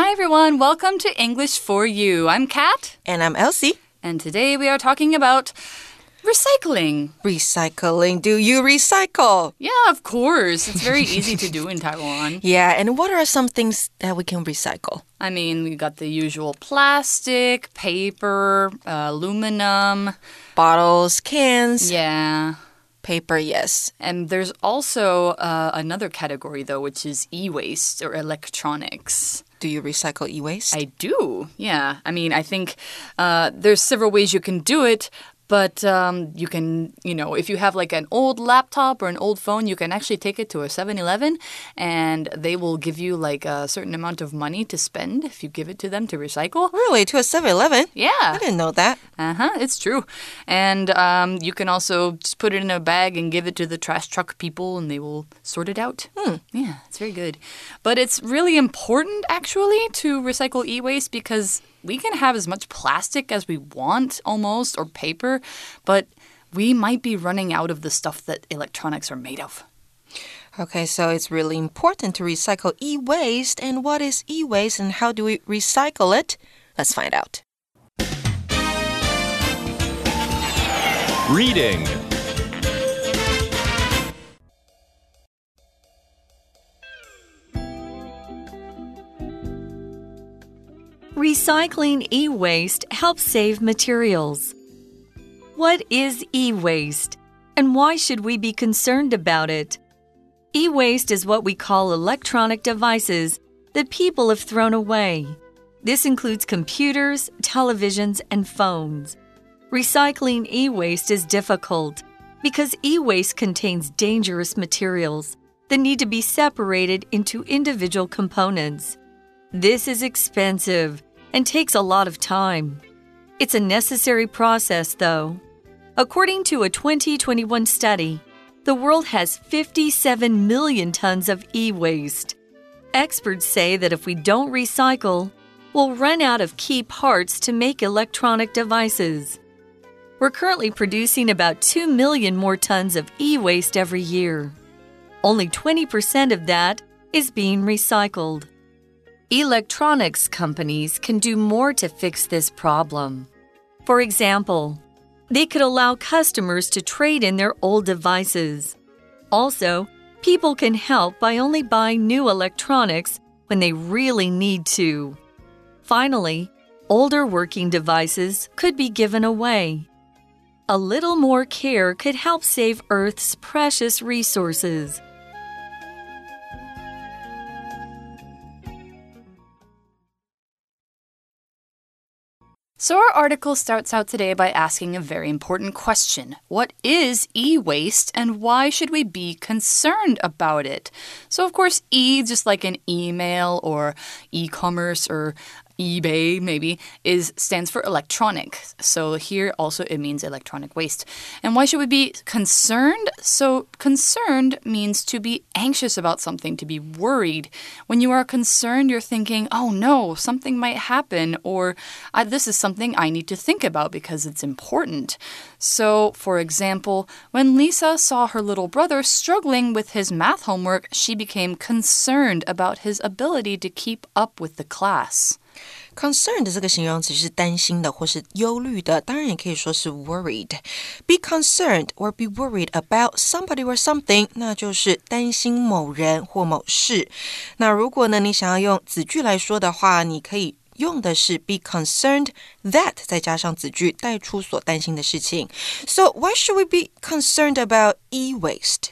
Hi, everyone. Welcome to English for You. I'm Kat. And I'm Elsie. And today we are talking about recycling. Recycling. Do you recycle? Yeah, of course. It's very easy to do in Taiwan. Yeah, and what are some things that we can recycle? I mean, we got the usual plastic, paper, uh, aluminum, bottles, cans. Yeah. Paper, yes. And there's also uh, another category, though, which is e waste or electronics. Do you recycle e waste? I do, yeah. I mean, I think uh, there's several ways you can do it, but um, you can, you know, if you have like an old laptop or an old phone, you can actually take it to a 7 Eleven and they will give you like a certain amount of money to spend if you give it to them to recycle. Really? To a 7 Eleven? Yeah. I didn't know that. Uh huh, it's true. And um, you can also just put it in a bag and give it to the trash truck people and they will sort it out. Hmm. Yeah, it's very good. But it's really important actually to recycle e waste because we can have as much plastic as we want almost or paper, but we might be running out of the stuff that electronics are made of. Okay, so it's really important to recycle e waste. And what is e waste and how do we recycle it? Let's find out. Reading Recycling e waste helps save materials. What is e waste and why should we be concerned about it? E waste is what we call electronic devices that people have thrown away. This includes computers, televisions, and phones. Recycling e waste is difficult because e waste contains dangerous materials that need to be separated into individual components. This is expensive and takes a lot of time. It's a necessary process, though. According to a 2021 study, the world has 57 million tons of e waste. Experts say that if we don't recycle, we'll run out of key parts to make electronic devices. We're currently producing about 2 million more tons of e waste every year. Only 20% of that is being recycled. Electronics companies can do more to fix this problem. For example, they could allow customers to trade in their old devices. Also, people can help by only buying new electronics when they really need to. Finally, older working devices could be given away. A little more care could help save Earth's precious resources. So, our article starts out today by asking a very important question What is e waste and why should we be concerned about it? So, of course, e, just like an email or e commerce or eBay maybe is stands for electronic. So here also it means electronic waste. And why should we be concerned? So concerned means to be anxious about something, to be worried. When you are concerned, you're thinking, "Oh no, something might happen," or "This is something I need to think about because it's important." So, for example, when Lisa saw her little brother struggling with his math homework, she became concerned about his ability to keep up with the class Concerned 这个形容词是担心的或是忧虑的，当然也可以说是 worried。Be concerned or be worried about somebody or something，那就是担心某人或某事。那如果呢，你想要用子句来说的话，你可以用的是 be concerned that 再加上子句带出所担心的事情。So why should we be concerned about e-waste?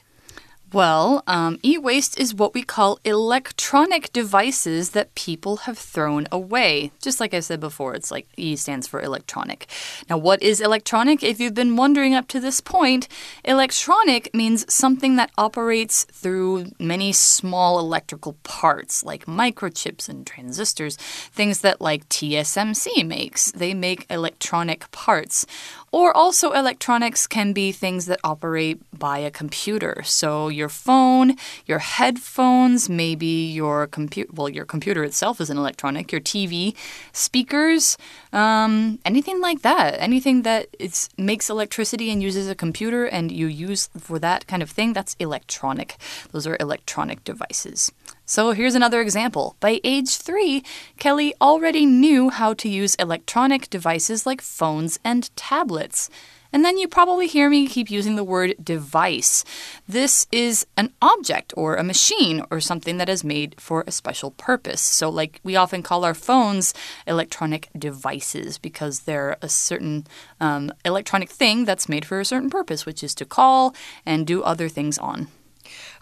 Well, um, e waste is what we call electronic devices that people have thrown away. Just like I said before, it's like E stands for electronic. Now, what is electronic? If you've been wondering up to this point, electronic means something that operates through many small electrical parts, like microchips and transistors, things that like TSMC makes. They make electronic parts. Or also, electronics can be things that operate by a computer. So, your phone, your headphones, maybe your computer, well, your computer itself is an electronic, your TV, speakers, um, anything like that. Anything that is, makes electricity and uses a computer and you use for that kind of thing, that's electronic. Those are electronic devices. So here's another example. By age three, Kelly already knew how to use electronic devices like phones and tablets. And then you probably hear me keep using the word device. This is an object or a machine or something that is made for a special purpose. So, like we often call our phones electronic devices because they're a certain um, electronic thing that's made for a certain purpose, which is to call and do other things on.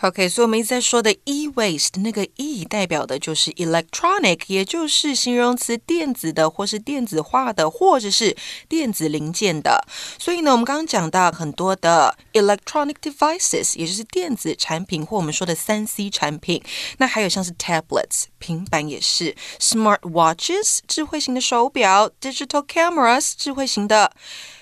OK，所以我们一直在说的 e-waste，那个 e 代表的就是 electronic，也就是形容词电子的，或是电子化的，或者是电子零件的。所以呢，我们刚刚讲到很多的 electronic devices，也就是电子产品或我们说的三 C 产品。那还有像是 tablets，平板也是；smart watches，智慧型的手表；digital cameras，智慧型的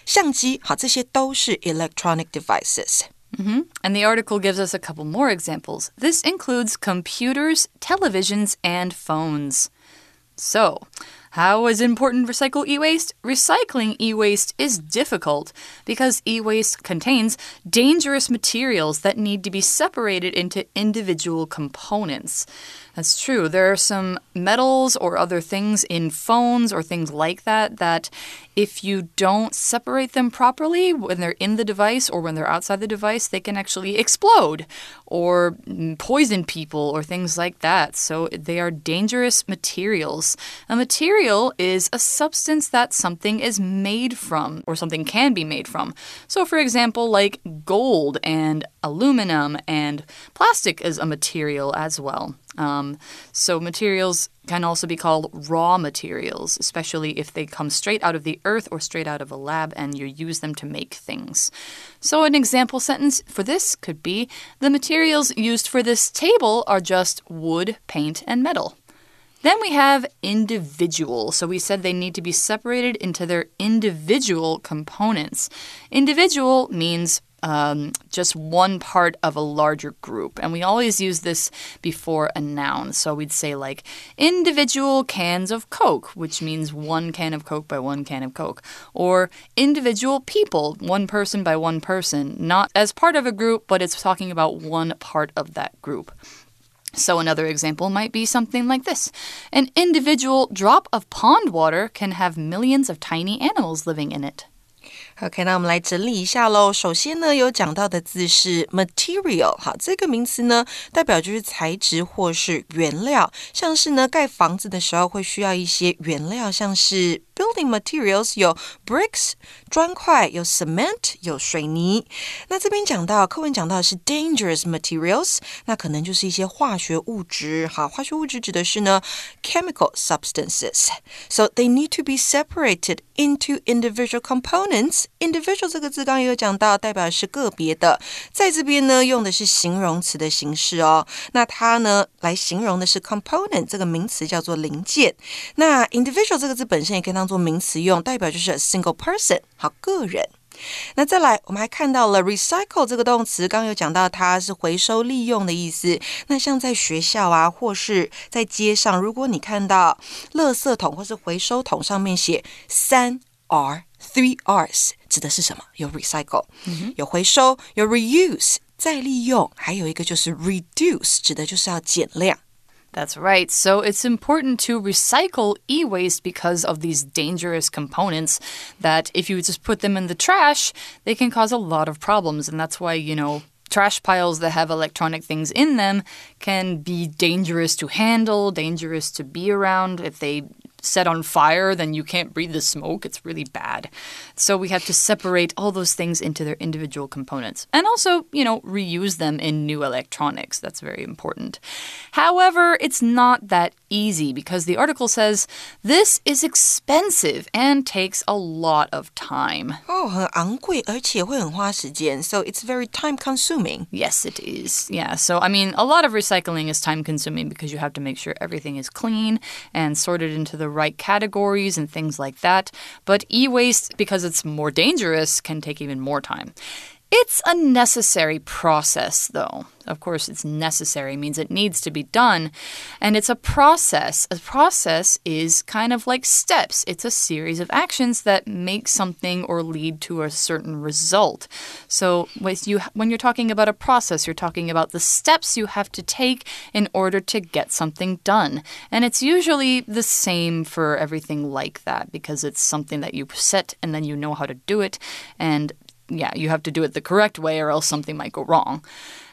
相机。好，这些都是 electronic devices。Mm -hmm. And the article gives us a couple more examples. This includes computers, televisions, and phones. So, how is important recycle e waste? Recycling e waste is difficult because e waste contains dangerous materials that need to be separated into individual components. That's true. There are some metals or other things in phones or things like that that if you don't separate them properly when they're in the device or when they're outside the device, they can actually explode or poison people or things like that. So they are dangerous materials. A material is a substance that something is made from or something can be made from. So, for example, like gold and aluminum and plastic is a material as well. Um, so, materials can also be called raw materials, especially if they come straight out of the earth or straight out of a lab and you use them to make things. So, an example sentence for this could be The materials used for this table are just wood, paint, and metal. Then we have individual. So we said they need to be separated into their individual components. Individual means um, just one part of a larger group. And we always use this before a noun. So we'd say, like, individual cans of Coke, which means one can of Coke by one can of Coke. Or individual people, one person by one person, not as part of a group, but it's talking about one part of that group. So, another example might be something like this An individual drop of pond water can have millions of tiny animals living in it. OK，那我们来整理一下喽。首先呢，有讲到的字是 material，好，这个名词呢，代表就是材质或是原料，像是呢盖房子的时候会需要一些原料，像是。Building materials 有 bricks 砖块，有 cement 有水泥。那这边讲到课文讲到的是 dangerous materials，那可能就是一些化学物质。好，化学物质指的是呢 chemical substances。So they need to be separated into individual components. Individual 这个字刚刚也有讲到，代表是个别的，在这边呢用的是形容词的形式哦。那它呢来形容的是 component 这个名词叫做零件。那 individual 这个字本身也可以 当做名词用，代表就是 a single person，好，个人。那再来，我们还看到了 recycle 这个动词，刚刚有讲到它是回收利用的意思。那像在学校啊，或是在街上，如果你看到垃圾桶或是回收桶上面写三 R three Rs，指的是什么？有 recycle，、嗯、有回收，有 reuse 再利用，还有一个就是 reduce，指的就是要减量。That's right. So it's important to recycle e waste because of these dangerous components that if you just put them in the trash, they can cause a lot of problems. And that's why, you know, trash piles that have electronic things in them can be dangerous to handle, dangerous to be around if they set on fire, then you can't breathe the smoke. It's really bad. So we have to separate all those things into their individual components and also, you know, reuse them in new electronics. That's very important. However, it's not that easy because the article says this is expensive and takes a lot of time. Oh, So it's very time consuming. Yes, it is. Yeah. So I mean, a lot of recycling is time consuming because you have to make sure everything is clean and sorted into the right categories and things like that. But e waste, because it's more dangerous, can take even more time. It's a necessary process, though. Of course, it's necessary means it needs to be done. And it's a process. A process is kind of like steps, it's a series of actions that make something or lead to a certain result. So, when you're talking about a process, you're talking about the steps you have to take in order to get something done. And it's usually the same for everything like that because it's something that you set and then you know how to do it. And yeah, you have to do it the correct way or else something might go wrong.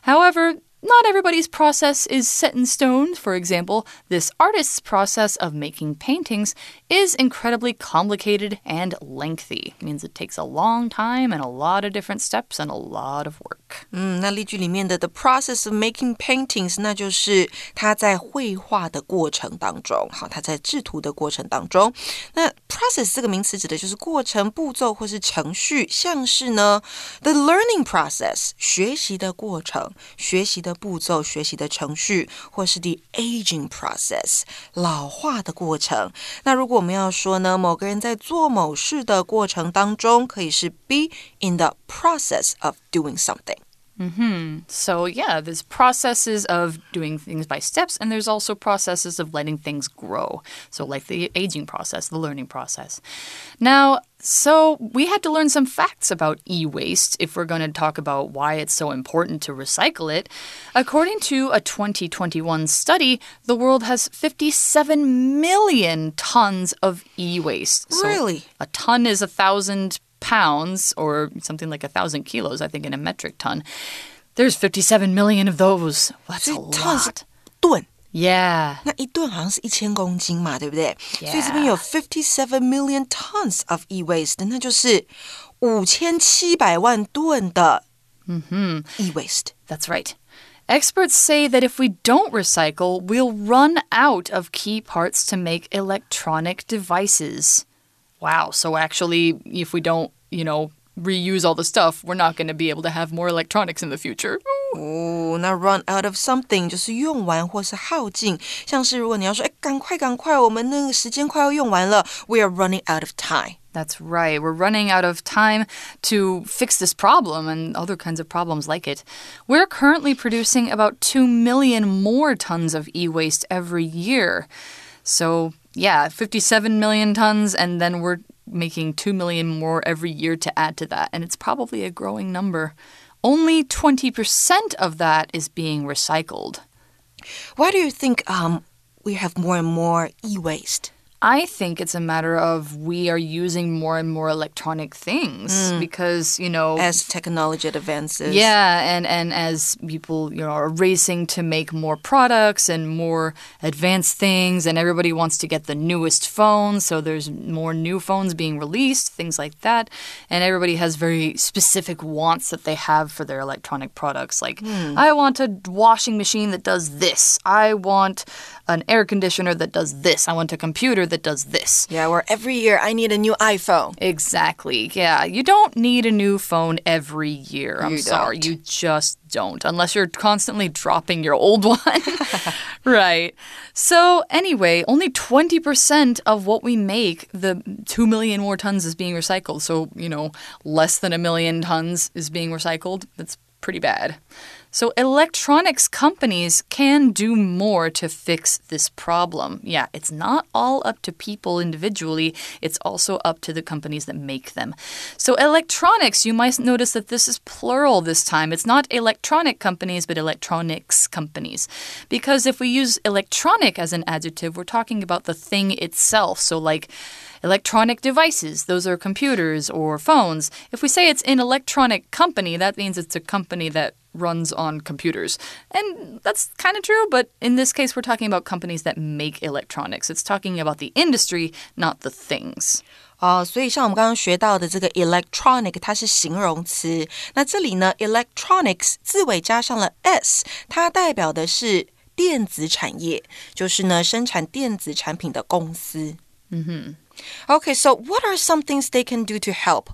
However, not everybody's process is set in stone. For example, this artist's process of making paintings is incredibly complicated and lengthy. It means it takes a long time and a lot of different steps and a lot of work. 嗯，那例句里面的 the process of making paintings，那就是他在绘画的过程当中，好，他在制图的过程当中。那 process 这个名词指的就是过程、步骤或是程序，像是呢 the learning process 学习的过程、学习的。 的步骤、学习的程序，或是 the aging process 老化的过程。那如果我们要说呢，某个人在做某事的过程当中，可以是 be in the process of doing something。Mm -hmm. So, yeah, there's processes of doing things by steps, and there's also processes of letting things grow. So, like the aging process, the learning process. Now, so we had to learn some facts about e waste if we're going to talk about why it's so important to recycle it. According to a 2021 study, the world has 57 million tons of e waste. Really? A ton is a thousand pounds or something like a thousand kilos, I think, in a metric ton. There's 57 million of those. That's a lot. 吨 Yeah. 那一吨好像是一千公斤嘛，对不对 Yeah. 所以这边有 fifty seven million tons of e-waste，那就是五千七百万吨的 e-waste。 That's right. Experts say that if we don't recycle, we'll run out of key parts to make electronic devices. Wow. So actually, if we don't, you know, reuse all the stuff, we're not going to be able to have more electronics in the future. 哦，那 run out of something 就是用完或是耗尽，像是如果你要说，哎，赶快赶快，我们那个时间快要用完了，we are running out of time。 That's right. We're running out of time to fix this problem and other kinds of problems like it. We're currently producing about 2 million more tons of e waste every year. So, yeah, 57 million tons, and then we're making 2 million more every year to add to that. And it's probably a growing number. Only 20% of that is being recycled. Why do you think um we have more and more e-waste? I think it's a matter of we are using more and more electronic things mm. because, you know, As technology advances. Yeah, and and as people you know are racing to make more products and more advanced things, and everybody wants to get the newest phone, so there's more new phones being released, things like that, and everybody has very specific wants that they have for their electronic products. Like, hmm. I want a washing machine that does this. I want an air conditioner that does this. I want a computer that does this. Yeah, where every year I need a new iPhone. Exactly. Yeah. You don't need a new phone every year. I'm You sorry. don't. You just don't, unless you're constantly dropping your old one. right. So, anyway, only 20% of what we make, the 2 million more tons, is being recycled. So, you know, less than a million tons is being recycled. That's pretty bad. So, electronics companies can do more to fix this problem. Yeah, it's not all up to people individually, it's also up to the companies that make them. So, electronics, you might notice that this is plural this time. It's not electronic companies, but electronics companies. Because if we use electronic as an adjective, we're talking about the thing itself. So, like, Electronic devices, those are computers or phones. If we say it's an electronic company, that means it's a company that runs on computers. And that's kind of true, but in this case, we're talking about companies that make electronics. It's talking about the industry, not the things. 哦，所以像我们刚刚学到的这个 electronic，它是形容词。那这里呢，electronics 字尾加上了 s，它代表的是电子产业，就是呢生产电子产品的公司。嗯哼。Okay, so what are some things they can do to help?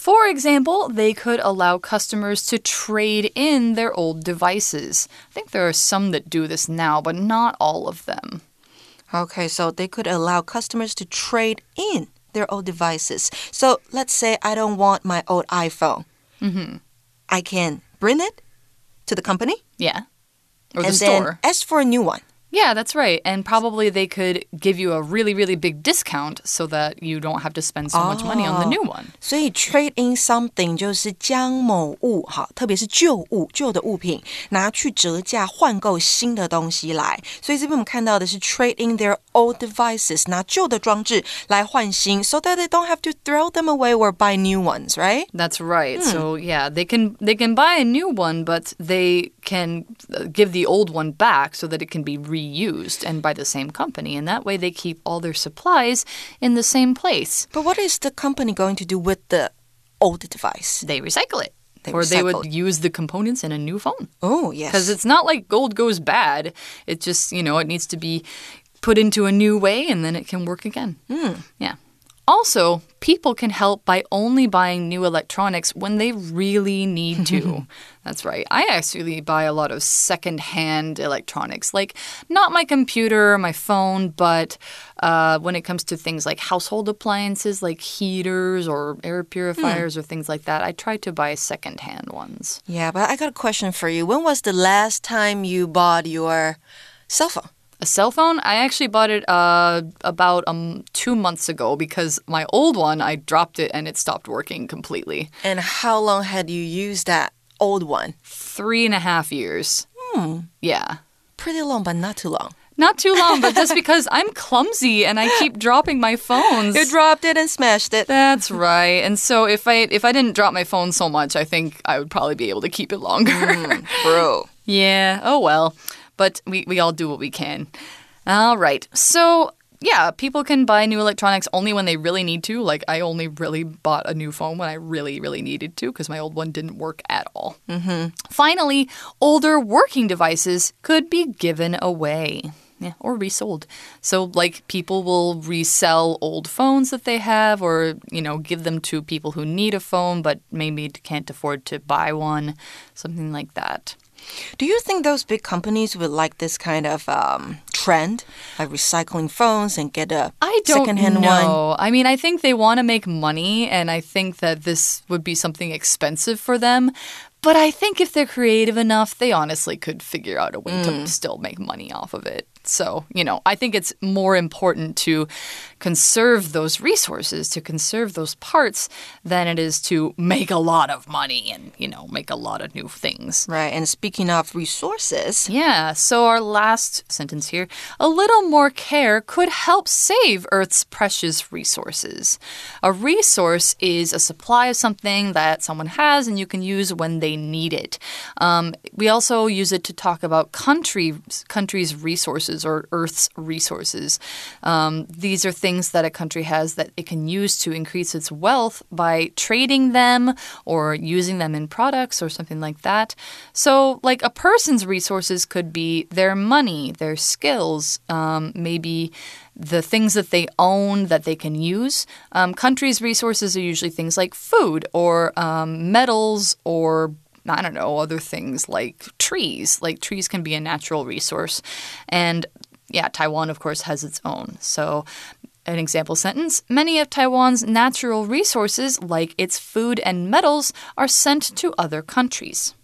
For example, they could allow customers to trade in their old devices. I think there are some that do this now, but not all of them. Okay, so they could allow customers to trade in their old devices. So let's say I don't want my old iPhone. Mm -hmm. I can bring it to the company Yeah. Or the and store. then ask for a new one. Yeah, that's right. And probably they could give you a really, really big discount so that you don't have to spend so much money on the new one. 所以 trade in something 就是将某物哈，特别是旧物、旧的物品拿去折价换购新的东西来。所以这边我们看到的是 trade in their old devices，拿旧的装置来换新，so that they don't have to throw them away or buy new ones, right? That's right. So yeah, they can they can buy a new one, but they can uh, give the old one back so that it can be reused and by the same company, and that way they keep all their supplies in the same place. But what is the company going to do with the old device? They recycle it. They or they would use the components in a new phone. Oh, yes. Because it's not like gold goes bad. It just, you know, it needs to be put into a new way and then it can work again. Yeah. Also, people can help by only buying new electronics when they really need to. That's right. I actually buy a lot of secondhand electronics, like not my computer or my phone, but uh, when it comes to things like household appliances, like heaters or air purifiers or things like that, I try to buy secondhand ones. Yeah, but I got a question for you. When was the last time you bought your cell phone? A cell phone? I actually bought it uh, about um, two months ago because my old one, I dropped it and it stopped working completely. And how long had you used that old one? Three and a half years. Hmm. Yeah. Pretty long, but not too long. Not too long, but just because I'm clumsy and I keep dropping my phones. You dropped it and smashed it. That's right. And so if I if I didn't drop my phone so much, I think I would probably be able to keep it longer. Bro. Yeah, oh well. But we, we all do what we can. All right. So, yeah, people can buy new electronics only when they really need to. Like, I only really bought a new phone when I really, really needed to because my old one didn't work at all. Mm-hmm. Finally, older working devices could be given away. Yeah, or resold. So, like, people will resell old phones that they have, or, you know, give them to people who need a phone but maybe can't afford to buy one, something like that. Do you think those big companies would like this kind of um, trend, like recycling phones and get a I don't secondhand one? know. I mean, I think they want to make money, and I think that this would be something expensive for them. But I think if they're creative enough, they honestly could figure out a way Mm. to still make money off of it. So, you know, I think it's more important to conserve those resources, to conserve those parts, than it is to make a lot of money and, you know, make a lot of new things. Right. And speaking of resources, Yeah, so our last sentence here a little more care could help save Earth's precious resources. A resource is a supply of something that someone has and you can use when they need it. Um, we also use it to talk about country, countries' resources or Earth's resources. Um, these are things that a country has that it can use to increase its wealth by trading them or using them in products or something like that. So, like a person's resources could be their money, their skills, um, maybe the things that they own that they can use. Um, countries' resources are usually things like food or um, metals or I don't know, other things like trees. Like trees can be a natural resource. And yeah, Taiwan, of course, has its own. So, an example sentence Many of Taiwan's natural resources, like its food and metals, are sent to other countries.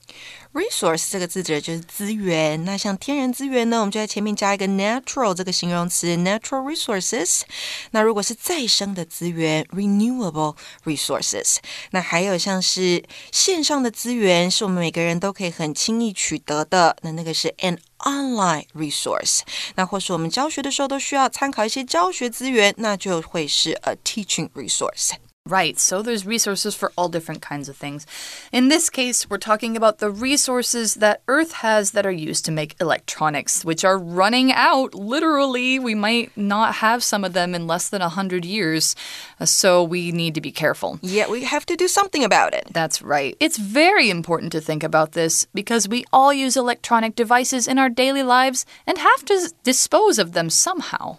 Resource 这个字指的就是资源。那像天然资源呢，我们就在前面加一个 natural 这个形容词，natural resources。那如果是再生的资源，renewable resources。那还有像是线上的资源，是我们每个人都可以很轻易取得的，那那个是 an online resource。那或是我们教学的时候都需要参考一些教学资源，那就会是 a teaching resource。Right, so there's resources for all different kinds of things. In this case, we're talking about the resources that Earth has that are used to make electronics, which are running out. Literally, we might not have some of them in less than 100 years, uh, so we need to be careful. Yeah, we have to do something about it. That's right. It's very important to think about this because we all use electronic devices in our daily lives and have to dispose of them somehow.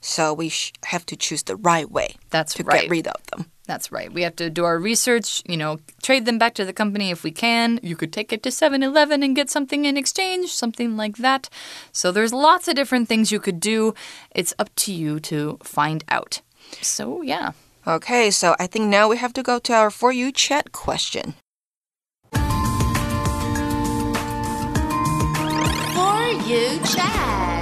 So we have to choose the right way That's to right. get rid of them. That's right. We have to do our research, you know, trade them back to the company if we can. You could take it to 7 Eleven and get something in exchange, something like that. So there's lots of different things you could do. It's up to you to find out. So, yeah. Okay, so I think now we have to go to our For You chat question. For You chat.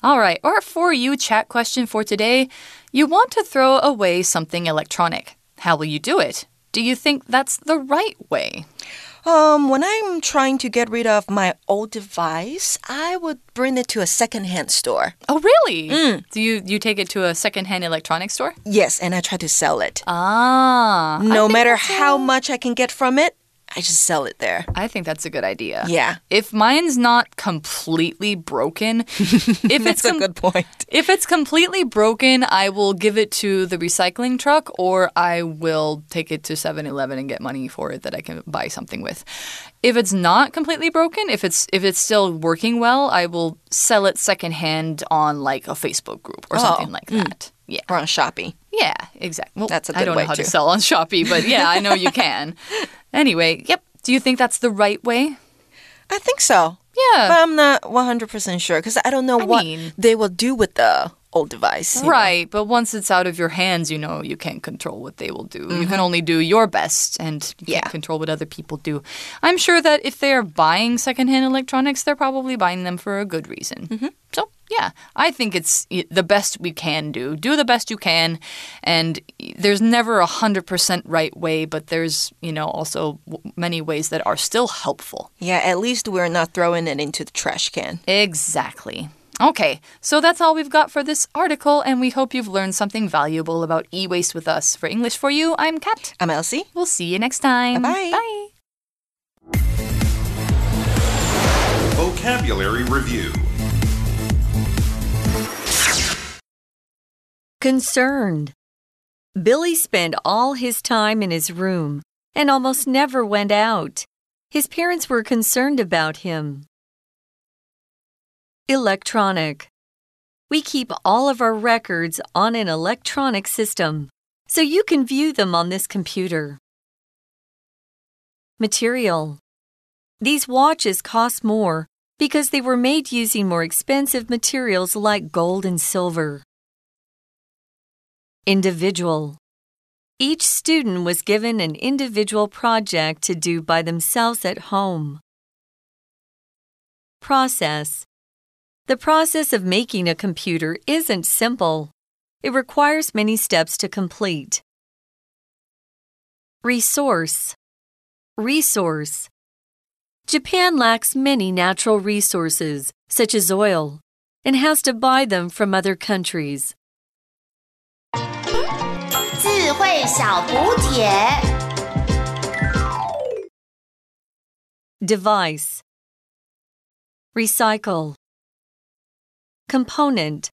All right, our For You Chat question for today you want to throw away something electronic. How will you do it? Do you think that's the right way? Um, when I'm trying to get rid of my old device, I would bring it to a secondhand store. Oh, really? Do you you take it to a secondhand electronics store? Yes, and I try to sell it. Ah, no matter how much I can get from it, I just sell it there. I think that's a good idea. Yeah. If mine's not completely broken, if That's it's a good point. If it's completely broken, I will give it to the recycling truck or I will take it to 7-Eleven and get money for it that I can buy something with. If it's not completely broken, if it's if it's still working well, I will sell it secondhand on like a Facebook group or Oh, something like hmm. that. Yeah. Or on Shopee. Yeah, exactly. Well, That's a I good don't way know how to sell on Shopee, but yeah, I know you can. anyway, yep. Do you think that's the right way? I think so. Yeah. But I'm not 100% sure because I don't know I what mean- they will do with the old device. you know. Right, but once it's out of your hands, you know you can't control what they will do. You Mm-hmm. can only do your best and you Yeah. can't control what other people do. I'm sure that if they're buying secondhand electronics, they're probably buying them for a good reason. Mm-hmm. So, yeah, I think it's the best we can do. Do the best you can, and there's never a 100% right way, but there's, you know, also many ways that are still helpful. Yeah, at least we're not throwing it into the trash can. Exactly. Okay, so that's all we've got for this article, and we hope you've learned something valuable about e waste with us. For English for You, I'm Kat. I'm Elsie. We'll see you next time. Bye-bye. Bye. Vocabulary Review Concerned. Billy spent all his time in his room and almost never went out. His parents were concerned about him. Electronic. We keep all of our records on an electronic system, so you can view them on this computer. Material. These watches cost more because they were made using more expensive materials like gold and silver. Individual. Each student was given an individual project to do by themselves at home. Process. The process of making a computer isn't simple. It requires many steps to complete. Resource Resource Japan lacks many natural resources, such as oil, and has to buy them from other countries. Device Recycle Component